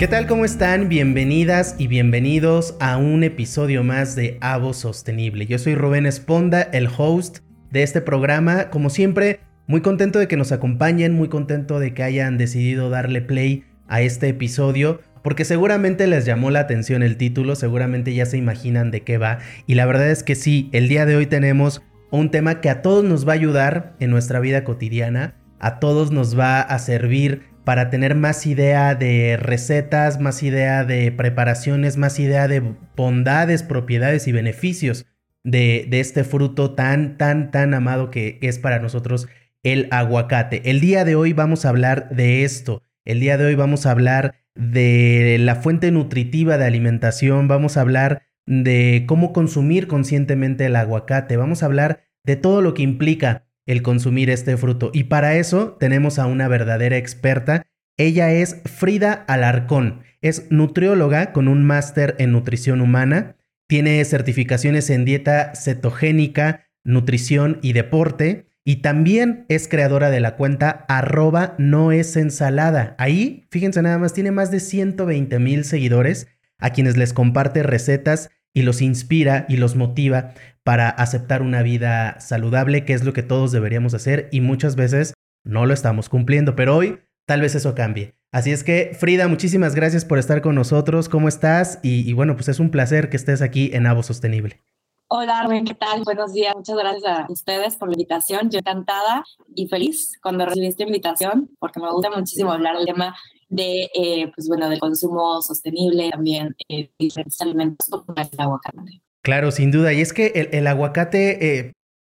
¿Qué tal? ¿Cómo están? Bienvenidas y bienvenidos a un episodio más de Avo Sostenible. Yo soy Rubén Esponda, el host de este programa. Como siempre, muy contento de que nos acompañen, muy contento de que hayan decidido darle play a este episodio, porque seguramente les llamó la atención el título, seguramente ya se imaginan de qué va. Y la verdad es que sí, el día de hoy tenemos un tema que a todos nos va a ayudar en nuestra vida cotidiana, a todos nos va a servir para tener más idea de recetas, más idea de preparaciones, más idea de bondades, propiedades y beneficios de, este fruto tan, tan, tan amado que es para nosotros el aguacate. El día de hoy vamos a hablar de esto. El día de hoy vamos a hablar de la fuente nutritiva de alimentación, vamos a hablar de cómo consumir conscientemente el aguacate, vamos a hablar de todo lo que implica el consumir este fruto. Y para eso tenemos a una verdadera experta. Ella es Frida Alarcón. Es nutrióloga con un máster en nutrición humana. Tiene certificaciones en dieta cetogénica, nutrición y deporte. Y también es creadora de la cuenta arroba no es ensalada. Ahí, fíjense nada más, tiene más de 120 mil seguidores a quienes les comparte recetas y los inspira y los motiva para aceptar una vida saludable, que es lo que todos deberíamos hacer y muchas veces no lo estamos cumpliendo, pero hoy tal vez eso cambie. Así es que, Frida, muchísimas gracias por estar con nosotros. ¿Cómo estás? Y, bueno, pues es un placer que estés aquí en Avo Sostenible. Hola, Armin, ¿qué tal? Buenos días. Muchas gracias a ustedes por la invitación. Yo encantada y feliz cuando recibí esta invitación, porque me gusta muchísimo hablar del tema de, eh, pues bueno, del consumo sostenible, también eh, diferentes alimentos como el aguacate. Claro, sin duda. Y es que el, aguacate, eh,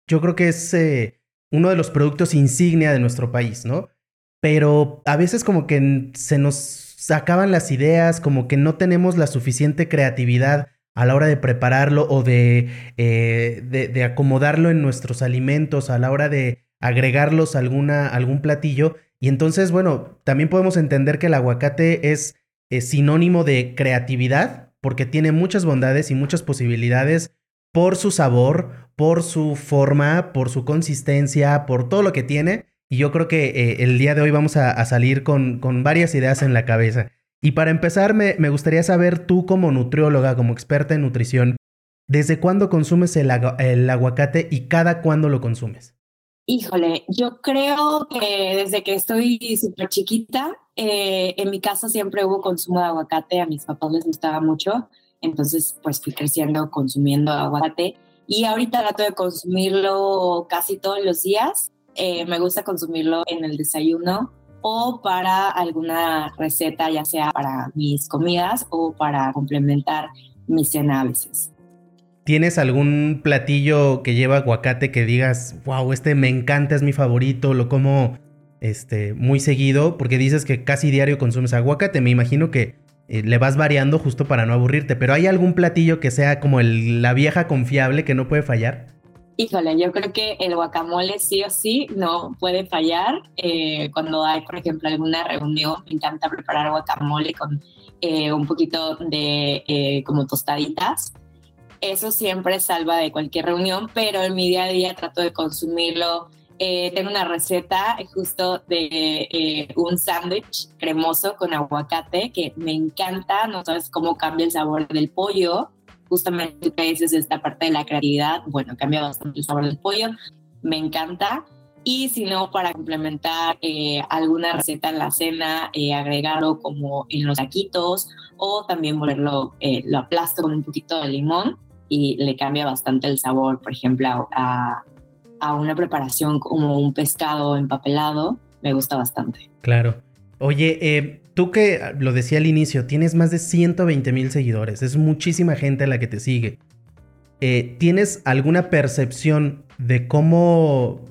yo creo que es eh, uno de los productos insignia de nuestro país, ¿no? Pero a veces como que se nos acaban las ideas, como que no tenemos la suficiente creatividad a la hora de prepararlo o de, de, acomodarlo en nuestros alimentos, a la hora de agregarlos alguna, algún platillo. Y entonces, bueno, también podemos entender que el aguacate es sinónimo de creatividad, porque tiene muchas bondades y muchas posibilidades por su sabor, por su forma, por su consistencia, por todo lo que tiene. Y yo creo que eh, el día de hoy vamos a, salir con, con, varias ideas en la cabeza. Y para empezar, me, me, gustaría saber tú como nutrióloga, como experta en nutrición, ¿desde cuándo consumes el aguacate y cada cuándo lo consumes? Híjole, yo creo que desde que estoy súper chiquita, eh, en mi casa siempre hubo consumo de aguacate, a mis papás les gustaba mucho, entonces pues fui creciendo consumiendo aguacate y ahorita trato de consumirlo casi todos los días. Eh, me gusta consumirlo en el desayuno o para alguna receta, ya sea para mis comidas o para complementar mi cena a veces. ¿Tienes algún platillo que lleva aguacate que digas, wow, este me encanta, es mi favorito, lo como este, muy seguido? Porque dices que casi diario consumes aguacate. Me imagino que eh, le vas variando justo para no aburrirte. Pero ¿hay algún platillo que sea como la vieja confiable que no puede fallar? Híjole, yo creo que el guacamole sí o sí no puede fallar. Eh, cuando hay, por ejemplo, alguna reunión, me encanta preparar guacamole con eh, un poquito de como tostaditas eso siempre salva de cualquier reunión, pero en mi día a día trato de consumirlo. Eh, tengo una receta justo de eh, un sándwich cremoso con aguacate que me encanta, no sabes cómo cambia el sabor del pollo. Justamente que dices esta parte de la creatividad, bueno, cambia bastante el sabor del pollo, me encanta. Y si no, para complementar eh, alguna receta en la cena, agregarlo como en los taquitos o también volverlo, lo aplasto con un poquito de limón y le cambia bastante el sabor, por ejemplo, a, a una preparación como un pescado empapelado, me gusta bastante. Claro. Oye, eh, tú que lo decía al inicio, tienes más de 120 mil seguidores, es muchísima gente la que te sigue. Eh, ¿Tienes alguna percepción de cómo,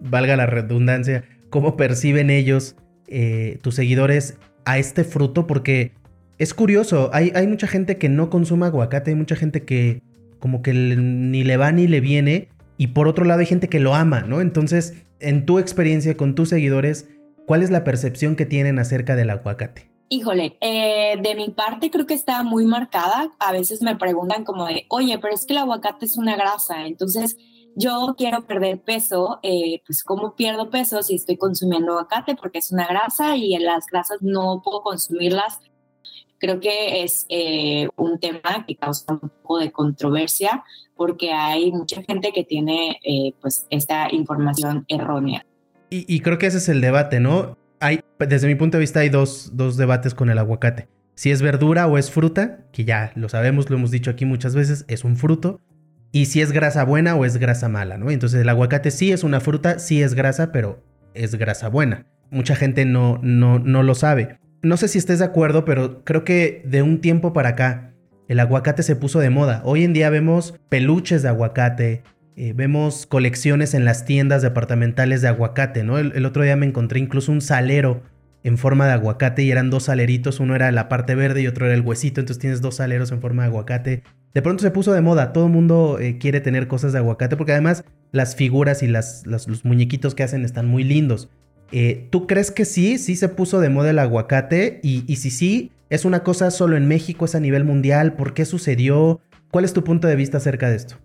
valga la redundancia, cómo perciben ellos, eh, tus seguidores, a este fruto? Porque es curioso, hay, mucha gente que no consume aguacate, hay mucha gente que como que ni le va ni le viene, y por otro lado hay gente que lo ama, ¿no? Entonces, en tu experiencia con tus seguidores, ¿cuál es la percepción que tienen acerca del aguacate? Híjole, eh, de mi parte creo que está muy marcada. A veces me preguntan como de, oye, pero es que el aguacate es una grasa, entonces yo quiero perder peso, eh, pues ¿cómo pierdo peso si estoy consumiendo aguacate? Porque es una grasa y las grasas no puedo consumirlas creo que es eh, un tema que causa un poco de controversia porque hay mucha gente que tiene eh, pues esta información errónea. Y, creo que ese es el debate, ¿no? Hay, desde mi punto de vista hay dos, dos debates con el aguacate. Si es verdura o es fruta, que ya lo sabemos, lo hemos dicho aquí muchas veces, es un fruto. Y si es grasa buena o es grasa mala, ¿no? Entonces el aguacate sí es una fruta, sí es grasa, pero es grasa buena. Mucha gente no, no, no lo sabe. No sé si estés de acuerdo, pero creo que de un tiempo para acá el aguacate se puso de moda. Hoy en día vemos peluches de aguacate, eh, vemos colecciones en las tiendas departamentales de aguacate, ¿no? El, otro día me encontré incluso un salero en forma de aguacate y eran dos saleritos, uno era la parte verde y otro era el huesito, entonces tienes dos saleros en forma de aguacate. De pronto se puso de moda, todo el mundo eh, quiere tener cosas de aguacate porque además las figuras y los muñequitos que hacen están muy lindos. Eh, ¿Tú crees que sí, sí se puso de moda el aguacate? Y, si sí, ¿es una cosa solo en México, es a nivel mundial? ¿Por qué sucedió? ¿Cuál es tu punto de vista acerca de esto?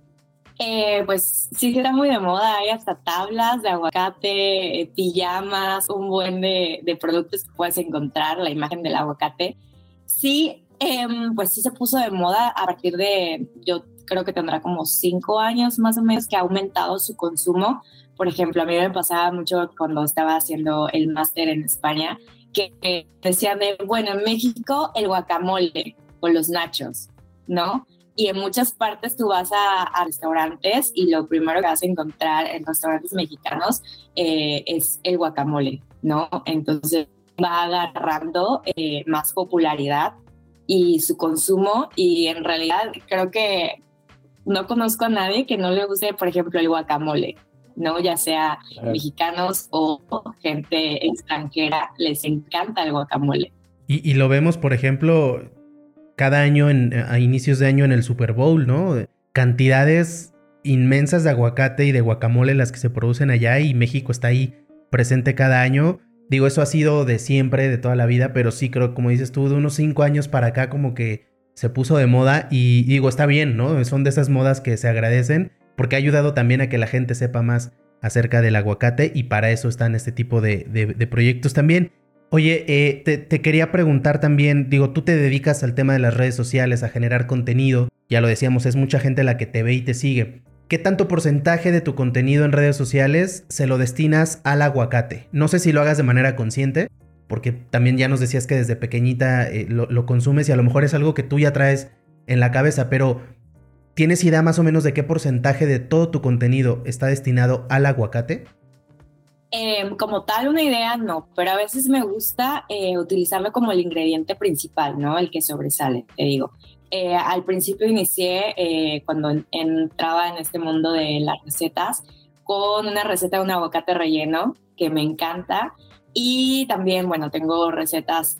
Eh, pues sí, está muy de moda. Hay hasta tablas de aguacate, eh, pijamas, un buen de, de, productos que puedes encontrar, la imagen del aguacate. Sí, em, pues sí se puso de moda a partir de, yo creo que tendrá como cinco años más o menos que ha aumentado su consumo por ejemplo, a mí me pasaba mucho cuando estaba haciendo el máster en España, que decían de, bueno, en México el guacamole o los nachos, ¿no? Y en muchas partes tú vas a, restaurantes y lo primero que vas a encontrar en restaurantes mexicanos eh, es el guacamole, ¿no? Entonces va agarrando eh, más popularidad y su consumo y en realidad creo que no conozco a nadie que no le guste, por ejemplo, el guacamole. ¿No? Ya sea mexicanos o gente extranjera, les encanta el guacamole. Y, lo vemos, por ejemplo, cada año a inicios de año en el Super Bowl, ¿no? Cantidades inmensas de aguacate y de guacamole las que se producen allá y México está ahí presente cada año. Digo, eso ha sido de siempre, de toda la vida, pero sí creo, como dices tú, de unos cinco años para acá como que se puso de moda y digo, está bien, ¿no? Son de esas modas que se agradecen porque ha ayudado también a que la gente sepa más acerca del aguacate y para eso están este tipo de, proyectos también. Oye, eh, te, quería preguntar también, digo, tú te dedicas al tema de las redes sociales, a generar contenido, ya lo decíamos, es mucha gente la que te ve y te sigue. ¿Qué tanto porcentaje de tu contenido en redes sociales se lo destinas al aguacate? No sé si lo hagas de manera consciente, porque también ya nos decías que desde pequeñita eh, lo, lo consumes y a lo mejor es algo que tú ya traes en la cabeza, pero ¿Tienes idea más o menos de qué porcentaje de todo tu contenido está destinado al aguacate? Em, como tal, una idea no, pero a veces me gusta eh, utilizarlo como el ingrediente principal, ¿no? El que sobresale, te digo. Eh, al principio inicié eh, cuando entraba en este mundo de las recetas con una receta de un aguacate relleno que me encanta y también, bueno, tengo recetas,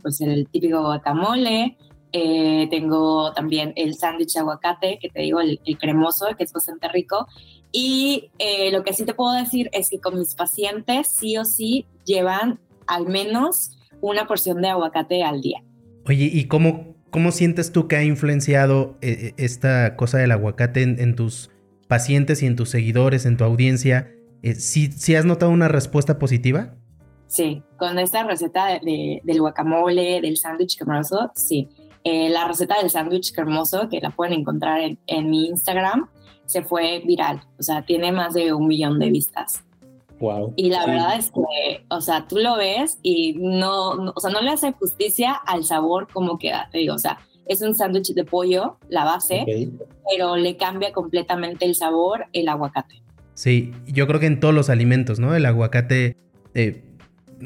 pues el típico guacamole, eh, tengo también el sándwich de aguacate, que te digo, el, cremoso, que es bastante rico. Y eh, lo que sí te puedo decir es que con mis pacientes sí o sí llevan al menos una porción de aguacate al día. Oye, ¿y cómo, cómo sientes tú que ha influenciado eh, esta cosa del aguacate en, tus pacientes y en tus seguidores, en tu audiencia? ¿sí, has notado una respuesta positiva? Sí, con esta receta del guacamole, del sándwich cremoso, sí. Eh, la receta del sándwich hermoso, que la pueden encontrar en, mi Instagram, se fue viral. O sea, tiene más de un millón de vistas. Wow. Y la verdad es que, o sea, tú lo ves y no, o sea, no le hace justicia al sabor como queda. Te digo, o sea, es un sándwich de pollo, la base, pero le cambia completamente el sabor el aguacate. Sí, yo creo que en todos los alimentos, ¿no? El aguacate, eh,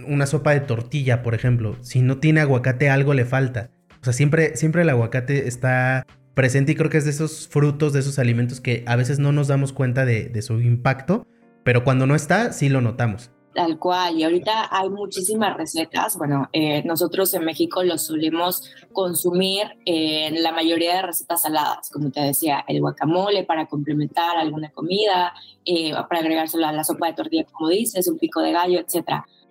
una sopa de tortilla, por ejemplo, si no tiene aguacate algo le falta. Sea, siempre, siempre el aguacate está presente y creo que es de esos frutos, de esos alimentos que a veces no nos damos cuenta de, su impacto, pero cuando no está, sí lo notamos. Tal cual, y ahorita hay muchísimas recetas. Bueno, eh, nosotros en México lo solemos consumir en la mayoría de recetas saladas, como te decía, el guacamole para complementar alguna comida, eh, para agregárselo a la sopa de tortilla, como dices, un pico de gallo, etc.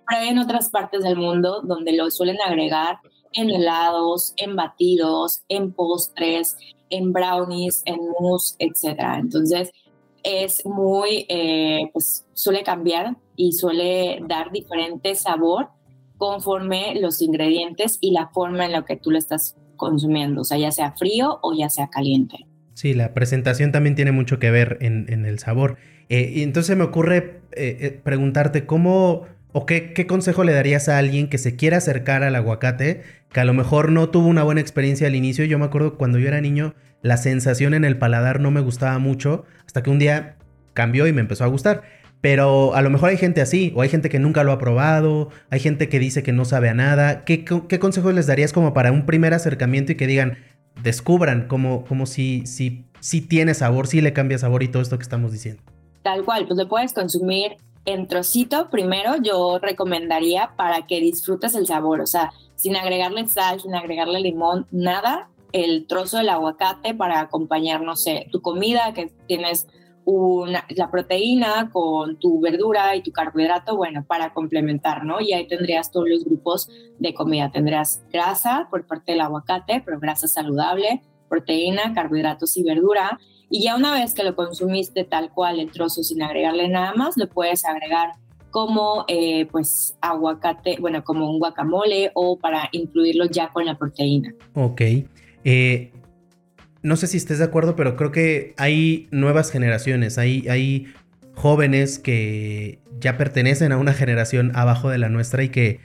Pero hay en otras partes del mundo donde lo suelen agregar en helados, en batidos, en postres, en brownies, en mousse, etc. Entonces, es muy, eh, pues suele cambiar y suele dar diferente sabor conforme los ingredientes y la forma en la que tú lo estás consumiendo, o sea, ya sea frío o ya sea caliente. Sí, la presentación también tiene mucho que ver en, el sabor. Eh, entonces me ocurre eh, eh, preguntarte cómo o qué, consejo le darías a alguien que se quiera acercar al aguacate, que a lo mejor no tuvo una buena experiencia al inicio. Yo me acuerdo cuando yo era niño, la sensación en el paladar no me gustaba mucho, hasta que un día cambió y me empezó a gustar. Pero a lo mejor hay gente así, o hay gente que nunca lo ha probado, hay gente que dice que no sabe a nada. ¿Qué, qué consejos les darías como para un primer acercamiento y que digan, descubran como si, si, si tiene sabor, si le cambia sabor y todo esto que estamos diciendo? Tal cual, pues lo puedes consumir en trocito primero, yo recomendaría para que disfrutes el sabor, o sea, sin agregarle sal, sin agregarle limón, nada, el trozo del aguacate para acompañar, no sé, tu comida, que tienes una, la proteína con tu verdura y tu carbohidrato, bueno, para complementar, ¿no? Y ahí tendrías todos los grupos de comida. Tendrás grasa por parte del aguacate, pero grasa saludable, proteína, carbohidratos y verdura. Y ya una vez que lo consumiste tal cual el trozo sin agregarle nada más, lo puedes agregar como eh, pues aguacate, bueno, como un guacamole o para incluirlo ya con la proteína. Ok. Eh, no sé si estés de acuerdo, pero creo que hay nuevas generaciones, hay, hay jóvenes que ya pertenecen a una generación abajo de la nuestra y que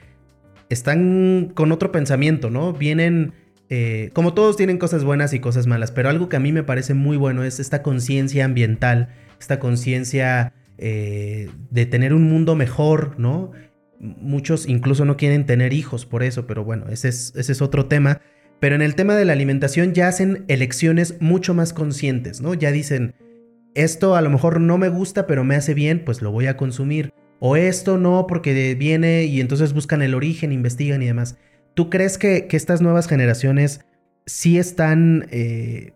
están con otro pensamiento, ¿no? Vienen, eh, como todos tienen cosas buenas y cosas malas, pero algo que a mí me parece muy bueno es esta conciencia ambiental, esta conciencia eh, de tener un mundo mejor, ¿no? Muchos incluso no quieren tener hijos por eso, pero bueno, es, ese es otro tema. Pero en el tema de la alimentación ya hacen elecciones mucho más conscientes, ¿no? Ya dicen, esto a lo mejor no me gusta, pero me hace bien, pues lo voy a consumir. O esto no, porque viene y entonces buscan el origen, investigan y demás. ¿Tú crees que, estas nuevas generaciones sí están eh,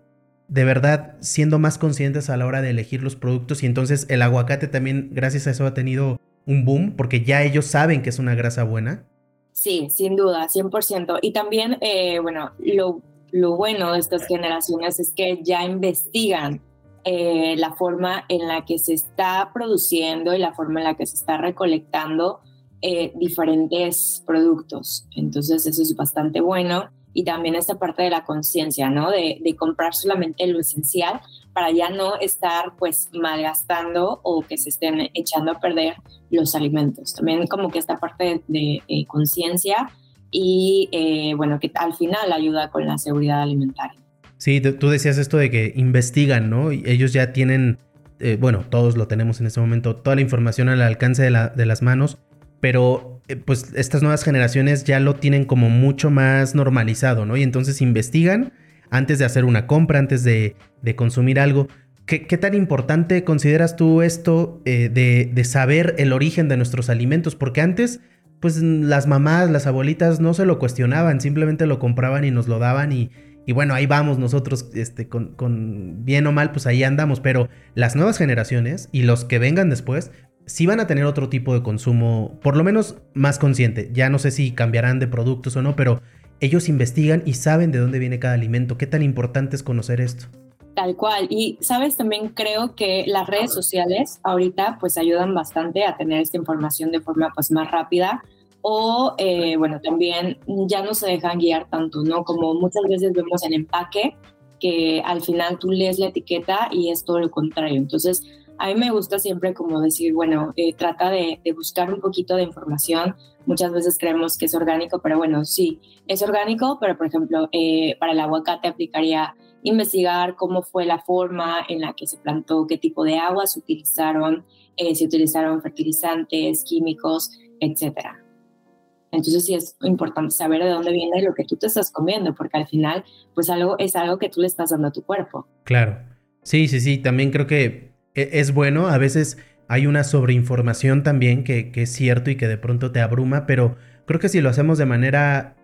de verdad siendo más conscientes a la hora de elegir los productos? Y entonces el aguacate también, gracias a eso, ha tenido un boom, porque ya ellos saben que es una grasa buena. Sí, sin duda, 100%. Y también, eh, bueno, lo, bueno de estas generaciones es que ya investigan eh, la forma en la que se está produciendo y la forma en la que se está recolectando eh, diferentes productos. Entonces, eso es bastante bueno. Y también esta parte de la conciencia, ¿no? De, de comprar solamente lo esencial para ya no estar pues malgastando o que se estén echando a perder los alimentos. También como que esta parte de, eh, conciencia y eh, bueno, que al final ayuda con la seguridad alimentaria. Sí, tú decías esto de que investigan, ¿no? Y ellos ya tienen, eh, bueno, todos lo tenemos en este momento, toda la información al alcance de, la, de las manos, pero pues estas nuevas generaciones ya lo tienen como mucho más normalizado, ¿no? Y entonces investigan antes de hacer una compra, antes de, consumir algo. ¿Qué, tan importante consideras tú esto eh, de, saber el origen de nuestros alimentos? Porque antes, pues las mamás, las abuelitas no se lo cuestionaban, simplemente lo compraban y nos lo daban y, bueno, ahí vamos nosotros, este, con, con, bien o mal, pues ahí andamos. Pero las nuevas generaciones y los que vengan después, sí van a tener otro tipo de consumo, por lo menos más consciente. Ya no sé si cambiarán de productos o no, pero ellos investigan y saben de dónde viene cada alimento. ¿Qué tan importante es conocer esto? Tal cual. Y sabes, también creo que las redes sociales ahorita pues ayudan bastante a tener esta información de forma pues más rápida o eh, bueno, también ya no se dejan guiar tanto, ¿no? Como muchas veces vemos en empaque que al final tú lees la etiqueta y es todo lo contrario. Entonces, a mí me gusta siempre como decir, bueno, eh, trata de, buscar un poquito de información. Muchas veces creemos que es orgánico, pero bueno, sí, es orgánico, pero por ejemplo, eh, para el aguacate aplicaría investigar cómo fue la forma en la que se plantó, qué tipo de agua se utilizaron, eh, si utilizaron fertilizantes, químicos, etcétera. Entonces sí es importante saber de dónde viene lo que tú te estás comiendo, porque al final, pues algo es algo que tú le estás dando a tu cuerpo. Claro. Sí, sí, sí. También creo que es bueno, a veces hay una sobreinformación también que, es cierto y que de pronto te abruma, pero creo que si lo hacemos de manera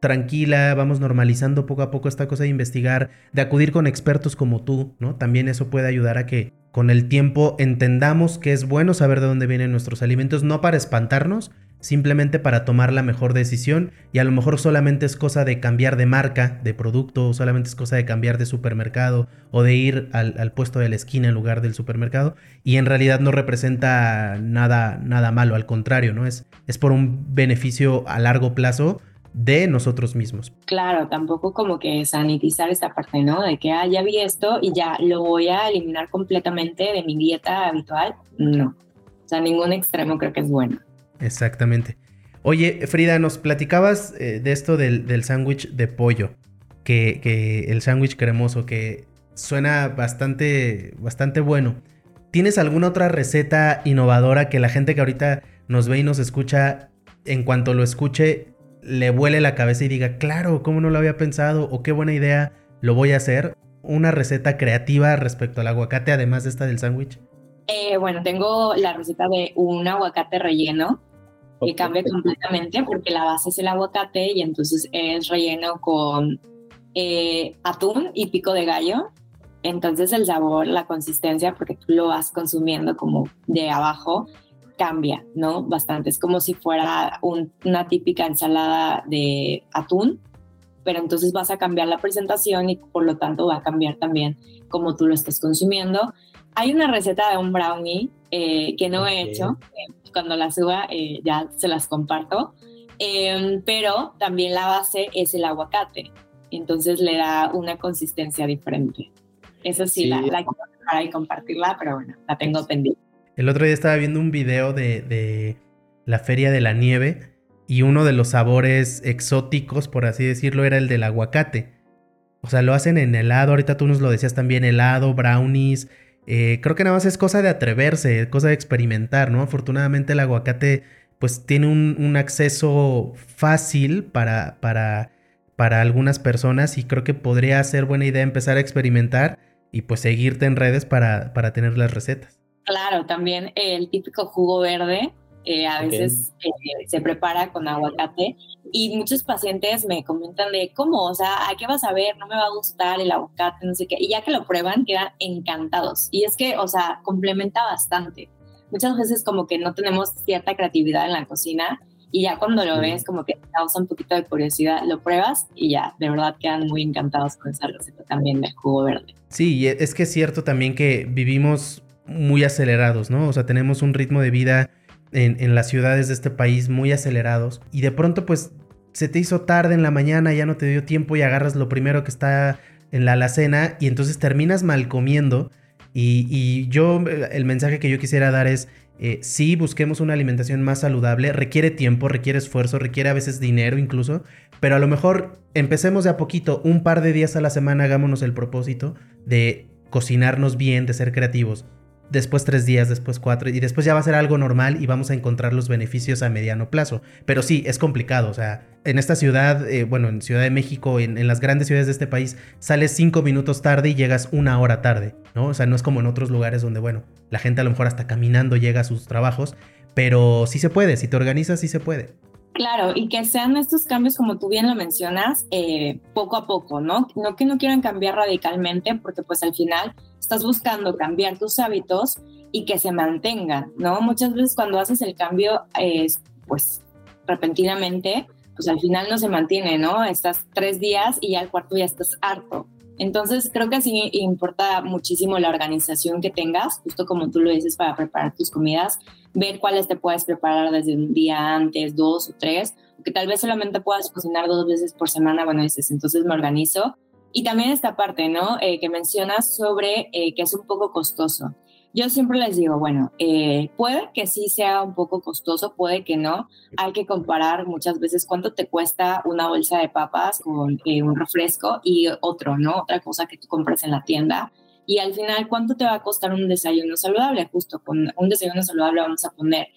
tranquila, vamos normalizando poco a poco esta cosa de investigar, de acudir con expertos como tú, ¿no? También eso puede ayudar a que con el tiempo entendamos que es bueno saber de dónde vienen nuestros alimentos, no para espantarnos, simplemente para tomar la mejor decisión y a lo mejor solamente es cosa de cambiar de marca, de producto, o solamente es cosa de cambiar de supermercado o de ir al, puesto de la esquina en lugar del supermercado y en realidad no representa nada, nada malo, al contrario, ¿no? Es, es por un beneficio a largo plazo de nosotros mismos. Claro, tampoco como que sanitizar esta parte, ¿no? De que, ah, ya vi esto y ya lo voy a eliminar completamente de mi dieta habitual. No. O sea, ningún extremo creo que es bueno. Exactamente. Oye, Frida, nos platicabas eh, de esto del, sándwich de pollo, que, que el sándwich cremoso, que suena bastante, bastante bueno. ¿Tienes alguna otra receta innovadora que la gente que ahorita nos ve y nos escucha, en cuanto lo escuche, le vuele la cabeza y diga, claro, ¿cómo no lo había pensado? O qué buena idea, lo voy a hacer. Una receta creativa respecto al aguacate, además de esta del sándwich. Eh, bueno, tengo la receta de un aguacate relleno que cambia completamente porque la base es el aguacate y entonces es relleno con eh, atún y pico de gallo. Entonces el sabor, la consistencia, porque tú lo vas consumiendo como de abajo, cambia, ¿no? Bastante. Es como si fuera una típica ensalada de atún, pero entonces vas a cambiar la presentación y por lo tanto va a cambiar también como tú lo estés consumiendo. Hay una receta de un brownie eh, que no he hecho, cuando la suba eh, ya se las comparto, em, pero también la base es el aguacate, entonces le da una consistencia diferente. Eso sí, La, la quiero preparar y compartirla, pero bueno, la tengo pendiente. El otro día estaba viendo un video de, de la Feria de la Nieve y uno de los sabores exóticos, por así decirlo, era el del aguacate. O sea, lo hacen en helado, ahorita tú nos lo decías también, helado, brownies, eh, creo que nada más es cosa de atreverse, cosa de experimentar, ¿no? Afortunadamente el aguacate pues tiene un, acceso fácil para, para, para algunas personas y creo que podría ser buena idea empezar a experimentar y pues seguirte en redes para, para tener las recetas. Claro, también el típico jugo verde eh, a veces eh, se prepara con aguacate y muchos pacientes me comentan de cómo, o sea, ¿a qué vas a ver? No me va a gustar el aguacate, no sé qué. Y ya que lo prueban, quedan encantados. Y es que, o sea, complementa bastante. Muchas veces como que no tenemos cierta creatividad en la cocina y ya cuando lo ves como que te causa un poquito de curiosidad, lo pruebas y ya, de verdad quedan muy encantados con esa receta también de jugo verde. Sí, es que es cierto también que vivimos muy acelerados, ¿no? O sea, tenemos un ritmo de vida en, las ciudades de este país muy acelerados y de pronto pues se te hizo tarde en la mañana, ya no te dio tiempo y agarras lo primero que está en la alacena y entonces terminas mal comiendo. Y, yo, el mensaje que yo quisiera dar es, eh, sí, busquemos una alimentación más saludable, requiere tiempo, requiere esfuerzo, requiere a veces dinero incluso, pero a lo mejor empecemos de a poquito, un par de días a la semana, hagámonos el propósito de cocinarnos bien, de ser creativos después tres días, después cuatro, y después ya va a ser algo normal y vamos a encontrar los beneficios a mediano plazo. Pero sí, es complicado, o sea, en esta ciudad, eh, bueno, en Ciudad de México, en, las grandes ciudades de este país, sales cinco minutos tarde y llegas una hora tarde, ¿no? O sea, no es como en otros lugares donde, bueno, la gente a lo mejor hasta caminando llega a sus trabajos, pero sí se puede, si te organizas, sí se puede. Claro, y que sean estos cambios, como tú bien lo mencionas, eh, poco a poco, ¿no? No que no quieran cambiar radicalmente, porque pues al final estás buscando cambiar tus hábitos y que se mantengan, ¿no? Muchas veces cuando haces el cambio, pues repentinamente, pues al final no se mantiene, ¿no? Estás tres días y ya al cuarto ya estás harto. Entonces creo que sí importa muchísimo la organización que tengas, justo como tú lo dices, para preparar tus comidas, ver cuáles te puedes preparar desde un día antes, dos o tres, que tal vez solamente puedas cocinar dos veces por semana, bueno, dices, entonces me organizo y también esta parte, ¿no? Eh, que mencionas sobre eh, que es un poco costoso. Yo siempre les digo, bueno, eh, puede que sí sea un poco costoso, puede que no. Hay que comparar muchas veces cuánto te cuesta una bolsa de papas con un refresco y otro, ¿no? Otra cosa que tú compras en la tienda. Y al final, ¿cuánto te va a costar un desayuno saludable? Justo con un desayuno saludable vamos a poner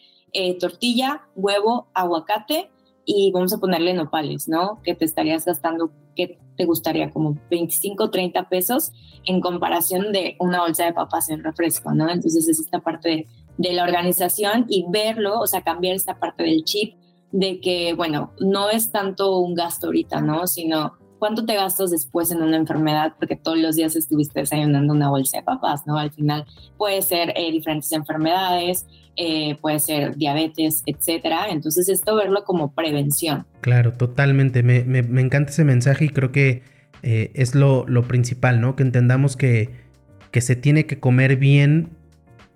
tortilla, huevo, aguacate y vamos a ponerle nopales, ¿no? Que te estarías gastando, que te gustaría como 25, 30 pesos en comparación de una bolsa de papas en refresco, ¿no? Entonces es esta parte de, la organización y verlo, o sea, cambiar esta parte del chip de que, bueno, no es tanto un gasto ahorita, ¿no? Sino ¿cuánto te gastas después en una enfermedad? Porque todos los días estuviste desayunando una bolsa de papas, ¿no? Al final puede ser eh, diferentes enfermedades, eh, puede ser diabetes, etcétera. Entonces, esto verlo como prevención. Claro, totalmente. Me, me, encanta ese mensaje y creo que eh, es lo, lo, principal, ¿no? Que entendamos que, que se tiene que comer bien,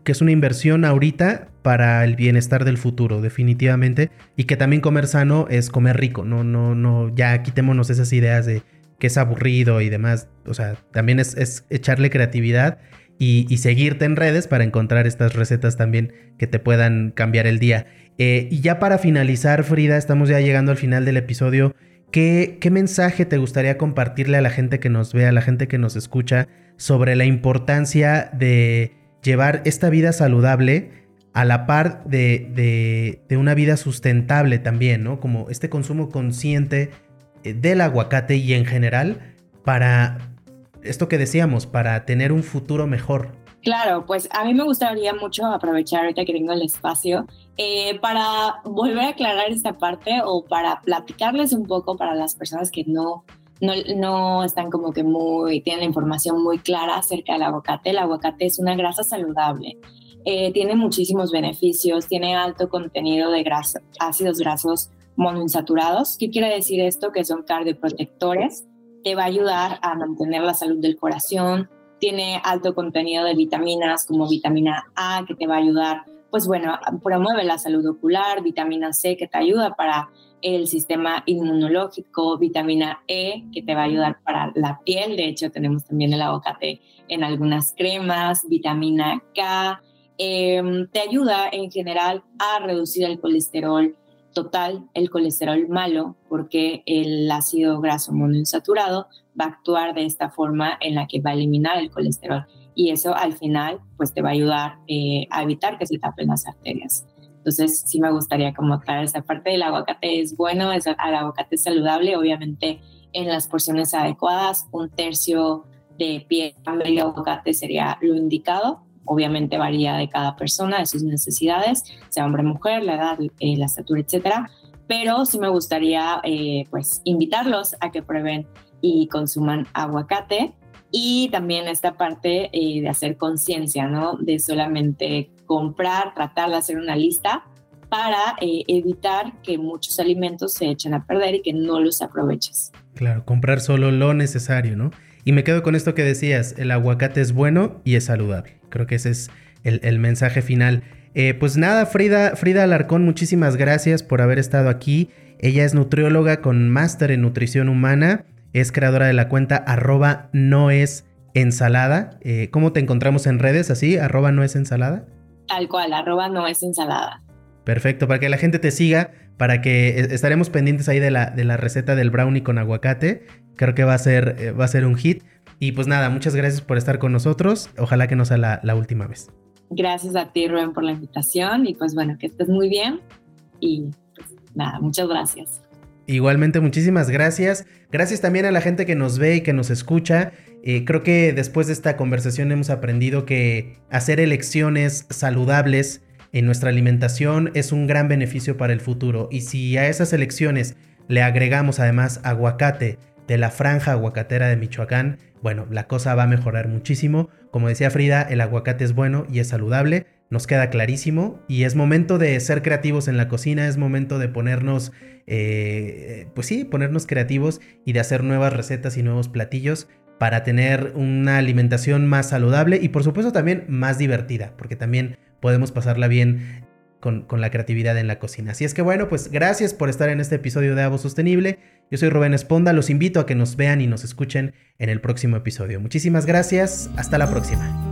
que es una inversión ahorita para el bienestar del futuro, definitivamente. Y que también comer sano es comer rico. No, no, no, ya quitémonos esas ideas de que es aburrido y demás. O sea, también es, es echarle creatividad y, seguirte en redes para encontrar estas recetas también que te puedan cambiar el día. Eh, y ya para finalizar, Frida, estamos ya llegando al final del episodio. ¿Qué, ¿Qué mensaje te gustaría compartirle a la gente que nos ve, a la gente que nos escucha, sobre la importancia de llevar esta vida saludable a la par de, de, de, una vida sustentable también, ¿no? Como este consumo consciente eh, del aguacate y en general para, esto que decíamos, para tener un futuro mejor. Claro, pues a mí me gustaría mucho aprovechar ahorita que tengo el espacio eh, para volver a aclarar esta parte o para platicarles un poco para las personas que no, no, no están como que muy, tienen la información muy clara acerca del aguacate. El aguacate es una grasa saludable. Eh, tiene muchísimos beneficios, tiene alto contenido de grasa, ácidos grasos monoinsaturados. ¿Qué quiere decir esto? Que son cardioprotectores te va a ayudar a mantener la salud del corazón, tiene alto contenido de vitaminas como vitamina A que te va a ayudar, pues bueno, promueve la salud ocular, vitamina C que te ayuda para el sistema inmunológico, vitamina E que te va a ayudar para la piel, de hecho tenemos también el aguacate en algunas cremas, vitamina K, em, te ayuda en general a reducir el colesterol total el colesterol malo porque el ácido graso monoinsaturado va a actuar de esta forma en la que va a eliminar el colesterol. Y eso al final pues te va a ayudar eh, a evitar que se tapen las arterias. Entonces sí me gustaría como traer esa parte del aguacate. Es bueno, es, el aguacate es saludable, obviamente en las porciones adecuadas, un tercio de pie de aguacate sería lo indicado, obviamente varía de cada persona, de sus necesidades, sea hombre mujer, la edad, eh, la estatura, etcétera. Pero sí me gustaría eh, pues invitarlos a que prueben y consuman aguacate y también esta parte eh, de hacer conciencia, ¿no? De solamente comprar, tratar de hacer una lista para evitar que muchos alimentos se echen a perder y que no los aproveches. Claro, comprar solo lo necesario, ¿no? Y me quedo con esto que decías, el aguacate es bueno y es saludable. Creo que ese es el, mensaje final. Eh, pues nada, Frida, Frida Alarcón, muchísimas gracias por haber estado aquí. Ella es nutrióloga con máster en nutrición humana. Es creadora de la cuenta arroba no es ensalada. Eh, ¿Cómo te encontramos en redes así? Arroba no es ensalada. Tal cual, arroba no es ensalada. Perfecto, para que la gente te siga, para que e, estaremos pendientes ahí de la, de la receta del brownie con aguacate. Creo que va a ser, eh, va a ser un hit. Y pues nada, muchas gracias por estar con nosotros. Ojalá que no sea la, última vez. Gracias a ti, Rubén, por la invitación. Y pues bueno, que estés muy bien. Y pues nada, muchas gracias. Igualmente, muchísimas gracias. Gracias también a la gente que nos ve y que nos escucha. Eh, creo que después de esta conversación hemos aprendido que hacer elecciones saludables en nuestra alimentación es un gran beneficio para el futuro. Y si a esas elecciones le agregamos además aguacate, de la franja aguacatera de Michoacán, bueno, la cosa va a mejorar muchísimo. Como decía Frida, el aguacate es bueno y es saludable, nos queda clarísimo y es momento de ser creativos en la cocina, es momento de ponernos, eh, pues sí, ponernos creativos y de hacer nuevas recetas y nuevos platillos para tener una alimentación más saludable y por supuesto también más divertida, porque también podemos pasarla bien con, la creatividad en la cocina. Así es que bueno, pues gracias por estar en este episodio de Avo Sostenible. Yo soy Rubén Esponda, los invito a que nos vean y nos escuchen en el próximo episodio. Muchísimas gracias, hasta la próxima.